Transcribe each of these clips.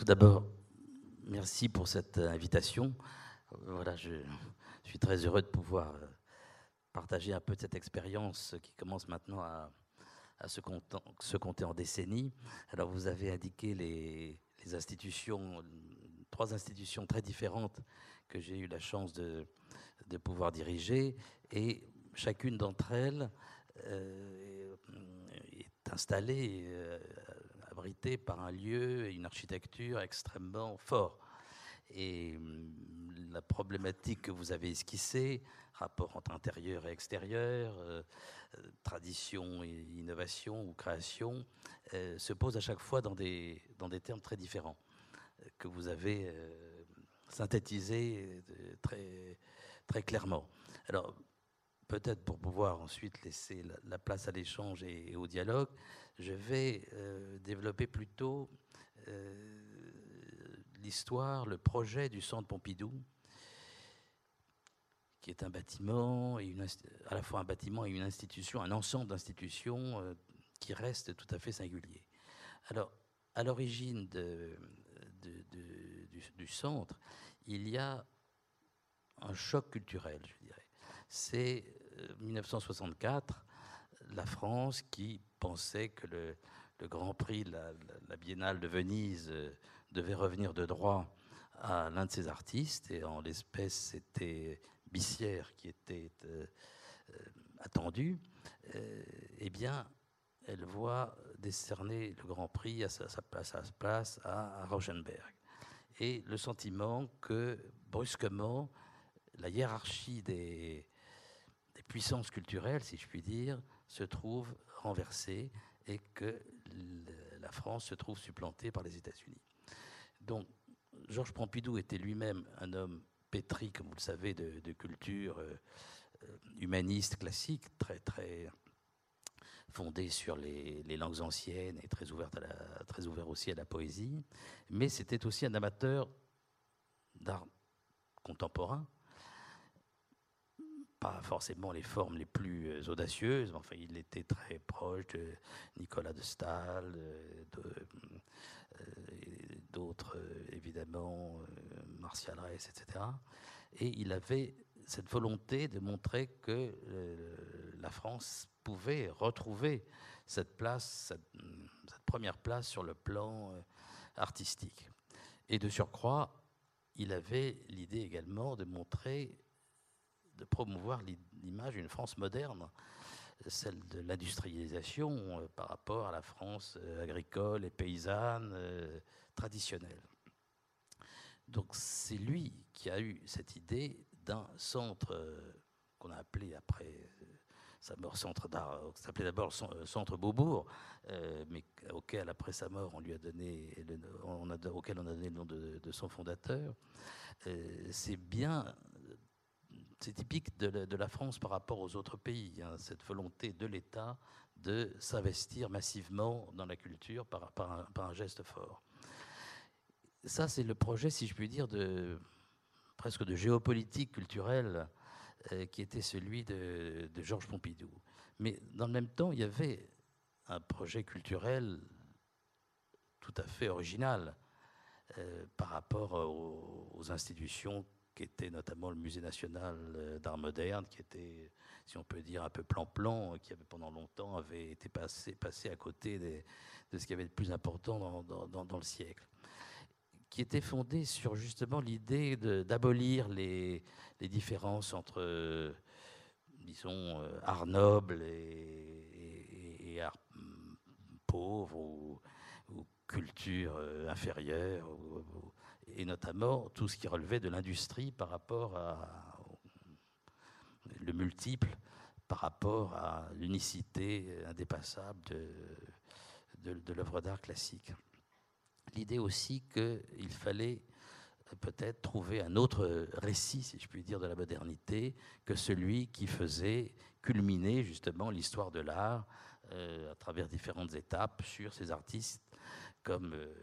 Tout d'abord, merci pour cette invitation. Voilà, je, suis très heureux de pouvoir euh, partager un peu de cette expérience qui commence maintenant à, se, compter, en décennies. Alors, vous avez indiqué les, institutions, trois institutions très différentes que j'ai eu la chance de, pouvoir diriger, et chacune d'entre elles euh, est installée, euh, par un lieu et une architecture extrêmement forts. Et hum, la problématique que vous avez esquissée, rapport entre intérieur et extérieur, euh, euh, tradition et innovation ou création, euh, se pose à chaque fois dans des, dans des termes très différents, que vous avez synthétisés très, très clairement. Alors, peut-être pour pouvoir ensuite laisser la, place à l'échange et, au dialogue, je vais développer plutôt l'histoire, le projet du Centre Pompidou, qui est un bâtiment, et à la fois un bâtiment et une institution, un ensemble d'institutions euh, qui reste tout à fait singulier. Alors, à l'origine de, du, centre, il y a un choc culturel, je dirais. C'est 1964, euh, la France qui pensait que le, Grand Prix, la, Biennale de Venise, euh, devait revenir de droit à l'un de ses artistes, et en l'espèce, c'était Bissière qui était euh, attendu, euh, eh bien, elle voit décerner le Grand Prix à sa, place, à, à, Rauschenberg. Et le sentiment que, brusquement, la hiérarchie des, des, puissances culturelles, si je puis dire, se trouve renversée et que la France se trouve supplantée par les États-Unis. Donc, Georges Pompidou était lui-même un homme pétri, comme vous le savez, de, culture euh, euh, humaniste classique, très, très sur les, langues anciennes et très, à la, très ouvert aussi à la poésie. Mais c'était aussi un amateur d'art contemporain, pas forcément les formes les plus euh, audacieuses, mais enfin, il était très proche de Nicolas de Stahl, d'autres, évidemment, Martial Reyes, etc. Et il avait cette volonté de montrer que euh, la France pouvait retrouver cette place, cette, première place sur le plan euh, artistique. Et de surcroît, il avait l'idée également de montrer, de promouvoir l'image d'une France moderne, celle de l'industrialisation euh, par rapport à la France agricole et paysanne traditionnelle. Donc c'est lui qui a eu cette idée d'un centre euh, qu'on a appelé après euh, sa mort centre d'art, euh, s'appelait d'abord centre Beaubourg, mais auquel après sa mort on lui a donné, on a, auquel on a donné le nom de, son fondateur. c'est bien, c'est typique de la, France par rapport aux autres pays, hein, cette volonté de l'État de s'investir massivement dans la culture par, un geste fort ça, c'est le projet, si je puis dire, de presque de géopolitique culturelle euh, qui était celui de, Georges Pompidou. Mais dans le même temps, il y avait un projet culturel tout à fait original euh, par rapport aux, institutions qui étaient notamment le Musée national euh, d'art moderne, qui était, si on peut dire, un peu plan-plan, qui avait pendant longtemps avait été passé, à côté de ce qui avait de plus important dans le siècle. Qui était fondé sur justement l'idée d'abolir les, différences entre, disons, euh, art noble et, art mm, pauvre ou, culture euh, inférieure, et notamment tout ce qui relevait de l'industrie par rapport à le multiple, par rapport à l'unicité indépassable de, de l'œuvre d'art classique. L'idée aussi qu'il fallait peut-être trouver un autre récit, si je puis dire, de la modernité que celui qui faisait culminer justement l'histoire de l'art euh, à travers différentes étapes sur ces artistes comme euh,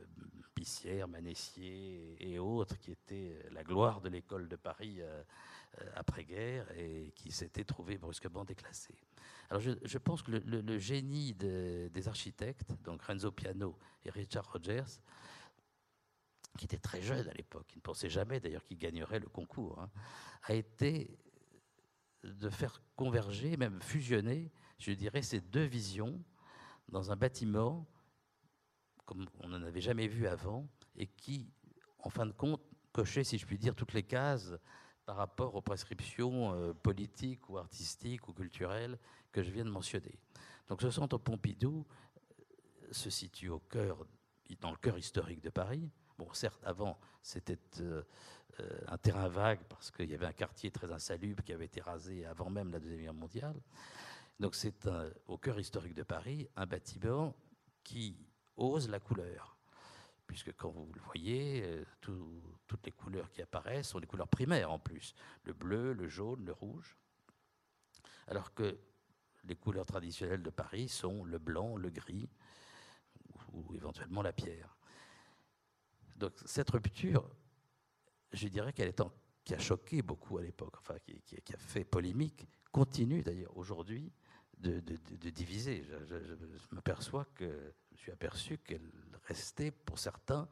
Pissière, Manessier et autres, qui étaient la gloire de l'école de Paris après-guerre et qui s'étaient trouvés brusquement déclassés. Alors je, pense que le, génie des architectes, donc Renzo Piano et Richard Rogers, qui était très jeune à l'époque, qui ne pensait jamais d'ailleurs qu'il gagnerait le concours, hein, a été de faire converger, même fusionner, je dirais, ces deux visions dans un bâtiment comme on n'en avait jamais vu avant et qui, en fin de compte, cochait, si je puis dire, toutes les cases par rapport aux prescriptions euh, politiques ou artistiques ou culturelles que je viens de mentionner. Donc ce centre Pompidou euh, se situe au cœur, dans le cœur historique de Paris. Bon, certes, avant, c'était euh, un terrain vague parce qu'il y avait un quartier très insalubre qui avait été rasé avant même la Deuxième Guerre mondiale. Donc c'est au cœur historique de Paris un bâtiment qui ose la couleur. Puisque quand vous le voyez, euh, toutes les couleurs qui apparaissent sont des couleurs primaires en plus, le bleu, le jaune, le rouge, alors que les couleurs traditionnelles de Paris sont le blanc, le gris, ou, éventuellement la pierre. Donc cette rupture, je dirais qu'elle est qui a choqué beaucoup à l'époque, enfin qui, a fait polémique, continue d'ailleurs aujourd'hui de, diviser. Je, m'aperçois que je suis aperçu qu'elle restait pour certains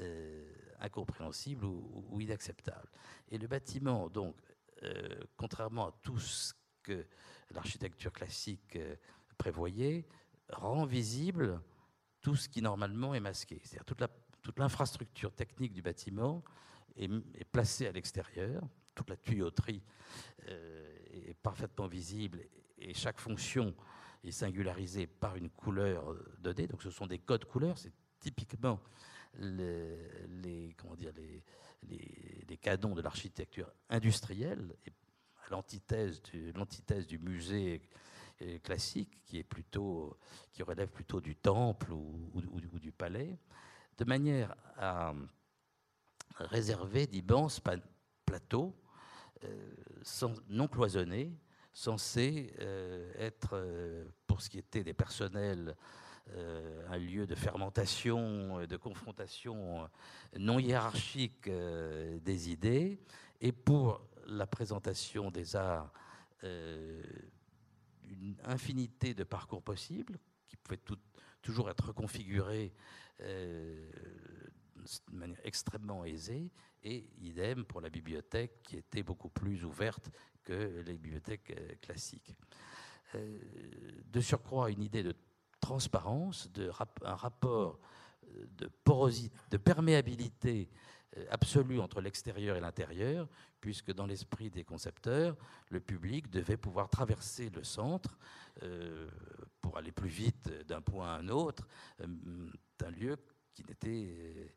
euh, incompréhensible ou, inacceptable. Et le bâtiment, donc, euh, contrairement à tout ce que l'architecture classique euh, prévoyait, rend visible tout ce qui normalement est masqué. C'est-à-dire toute, toute l'infrastructure technique du bâtiment est placée à l'extérieur, toute la tuyauterie est parfaitement visible et chaque fonction est singularisée par une couleur donnée. Donc ce sont des codes couleurs, c'est typiquement les, comment dire, les, les, canons de l'architecture industrielle, à l'antithèse du, l'antithèse du musée classique, qui, est plutôt, qui relève plutôt du temple ou, ou, du palais, de manière à réserver d'immenses plateaux euh, non cloisonnés censé euh, être, euh, pour ce qui était des personnels, euh, un lieu de fermentation, de confrontation non hiérarchique des idées, et pour la présentation des arts, une infinité de parcours possibles qui pouvaient toujours être reconfigurés de manière extrêmement aisée, et idem pour la bibliothèque qui était beaucoup plus ouverte que les bibliothèques euh, classiques. Euh, de surcroît, une idée de transparence, de un rapport euh, de porosité, de perméabilité absolue entre l'extérieur et l'intérieur, puisque dans l'esprit des concepteurs, le public devait pouvoir traverser le centre pour aller plus vite d'un point à un autre, d'un lieu qui n'était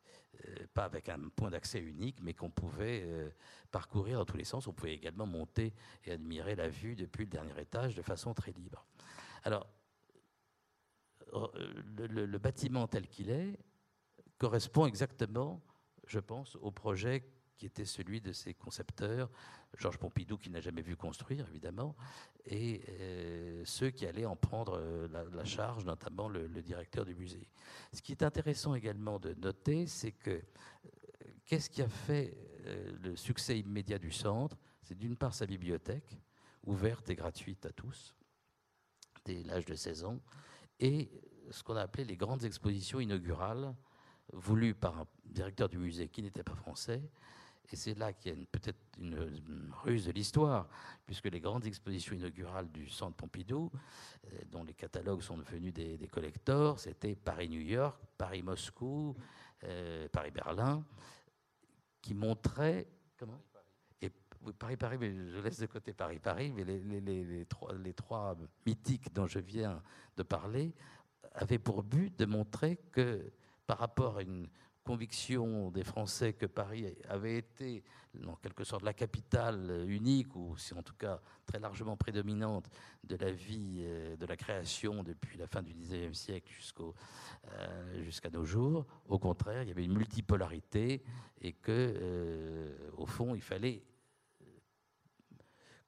pas avec un point d'accès unique, mais qu'on pouvait euh, parcourir dans tous les sens. On pouvait également monter et admirer la vue depuis le dernier étage de façon très libre. Alors, euh, le, bâtiment tel qu'il est correspond exactement, je pense, au projet qui était celui de ses concepteurs, Georges Pompidou qui n'a jamais vu construire évidemment, et euh, ceux qui allaient en prendre euh, la, charge, notamment le, directeur du musée. Ce qui est intéressant également de noter, c'est que euh, qu'est-ce qui a fait le succès immédiat du centre? C'est d'une part sa bibliothèque, ouverte et gratuite à tous, dès l'âge de 16 ans, et ce qu'on a appelé les grandes expositions inaugurales, voulues par un directeur du musée qui n'était pas français, et c'est là qu'il y a peut-être une, ruse de l'histoire, puisque les grandes expositions inaugurales du Centre Pompidou, euh, dont les catalogues sont devenus des, collecteurs, c'était Paris-New York, Paris-Moscou, euh, Paris-Berlin, qui montraient... Comment? Paris-Paris, mais je laisse de côté Paris-Paris, mais les, trois, les trois mythiques dont je viens de parler avaient pour but de montrer que par rapport à une conviction des Français que Paris avait été, en quelque sorte, la capitale unique, ou si en tout cas très largement prédominante de la vie, euh, de la création depuis la fin du XIXe siècle euh, jusqu'à nos jours. Au contraire, il y avait une multipolarité et que, euh, au fond, il fallait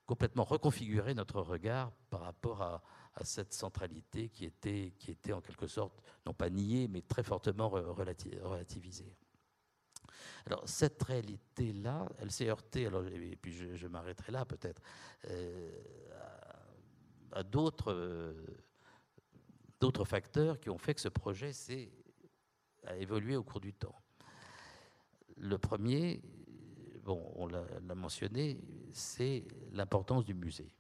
complètement reconfigurer notre regard par rapport à, à cette centralité qui était, qui était en quelque sorte, non pas niée, mais très fortement relativisée. Alors cette réalité-là, elle s'est heurtée, alors, et puis je, m'arrêterai là peut-être, euh, à, d'autres, d'autres facteurs qui ont fait que ce projet a évolué au cours du temps. Le premier, bon, on l'a mentionné, c'est l'importance du musée.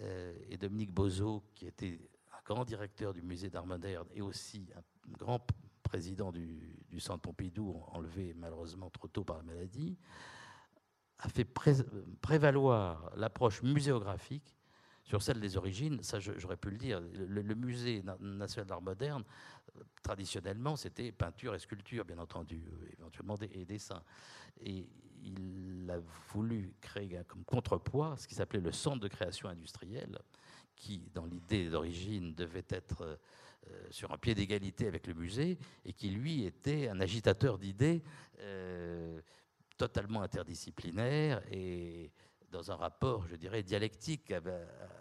Euh, et Dominique Bozo, qui était un grand directeur du musée d'art et aussi un grand président du, Centre Pompidou, enlevé malheureusement trop tôt par la maladie, a fait prévaloir l'approche muséographique sur celle des origines. Ça, j'aurais pu le dire. Le, musée national d'art moderne, traditionnellement, c'était peinture et sculpture, bien entendu, éventuellement des, et dessins. Et il a voulu créer comme contrepoids ce qui s'appelait le centre de création industrielle, qui, dans l'idée d'origine, devait être euh, sur un pied d'égalité avec le musée, et qui, lui, était un agitateur d'idées euh, totalement interdisciplinaire et dans un rapport, je dirais, dialectique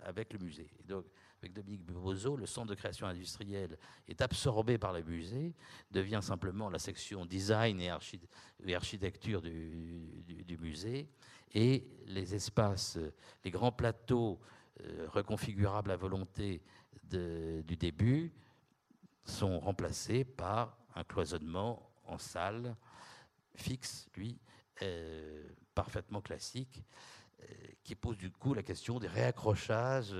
avec le musée. donc, avec Dominique Bozo, le centre de création industrielle est absorbé par le musée, devient simplement la section design et, architecture du, musée, et les espaces, les grands plateaux euh, reconfigurables à volonté du début sont remplacés par un cloisonnement en salle fixe, lui, euh, parfaitement classique, qui pose du coup la question des réaccrochages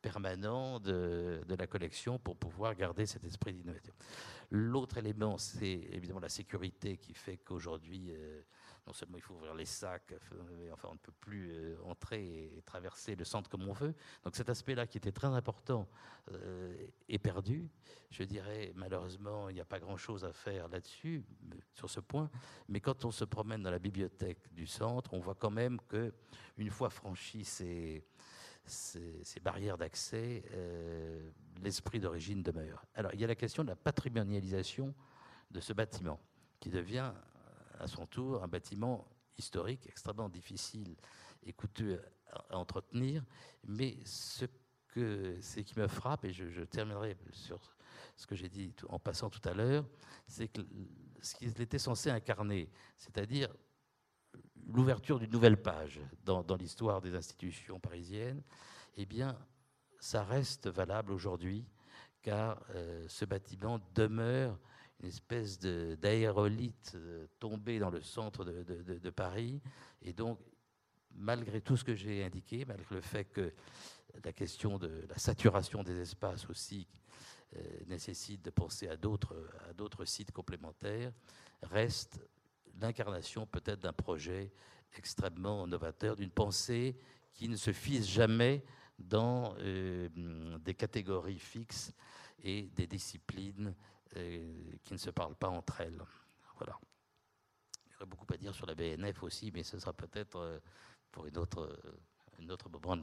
permanent de, la collection pour pouvoir garder cet esprit d'innovation. L'autre élément, c'est évidemment la sécurité qui fait qu'aujourd'hui, euh, non seulement il faut ouvrir les sacs, euh, enfin on ne peut plus euh, entrer et traverser le centre comme on veut. Donc cet aspect-là qui était très important est perdu. Je dirais malheureusement il n'y a pas grand-chose à faire là-dessus, sur ce point. Mais quand on se promène dans la bibliothèque du centre, on voit quand même que une fois franchi ces ces, barrières d'accès, euh, l'esprit d'origine demeure. Alors, il y a la question de la patrimonialisation de ce bâtiment, qui devient à son tour un bâtiment historique extrêmement difficile et coûteux à, entretenir. Mais ce que c'est qui me frappe, et je, terminerai sur ce que j'ai dit en passant tout à l'heure, c'est que ce qu'il était censé incarner, c'est-à-dire l'ouverture d'une nouvelle page dans, l'histoire des institutions parisiennes, eh bien, ça reste valable aujourd'hui, car euh, ce bâtiment demeure une espèce d'aérolite euh, tombée dans le centre de, Paris. Et donc, malgré tout ce que j'ai indiqué, malgré le fait que la question de la saturation des espaces aussi euh, nécessite de penser à d'autres sites complémentaires, reste l'incarnation peut-être d'un projet extrêmement novateur, d'une pensée qui ne se fise jamais dans euh, des catégories fixes et des disciplines qui ne se parlent pas entre elles. Voilà. Il y aurait beaucoup à dire sur la BNF aussi, mais ce sera peut-être euh, pour une autre, une autre moment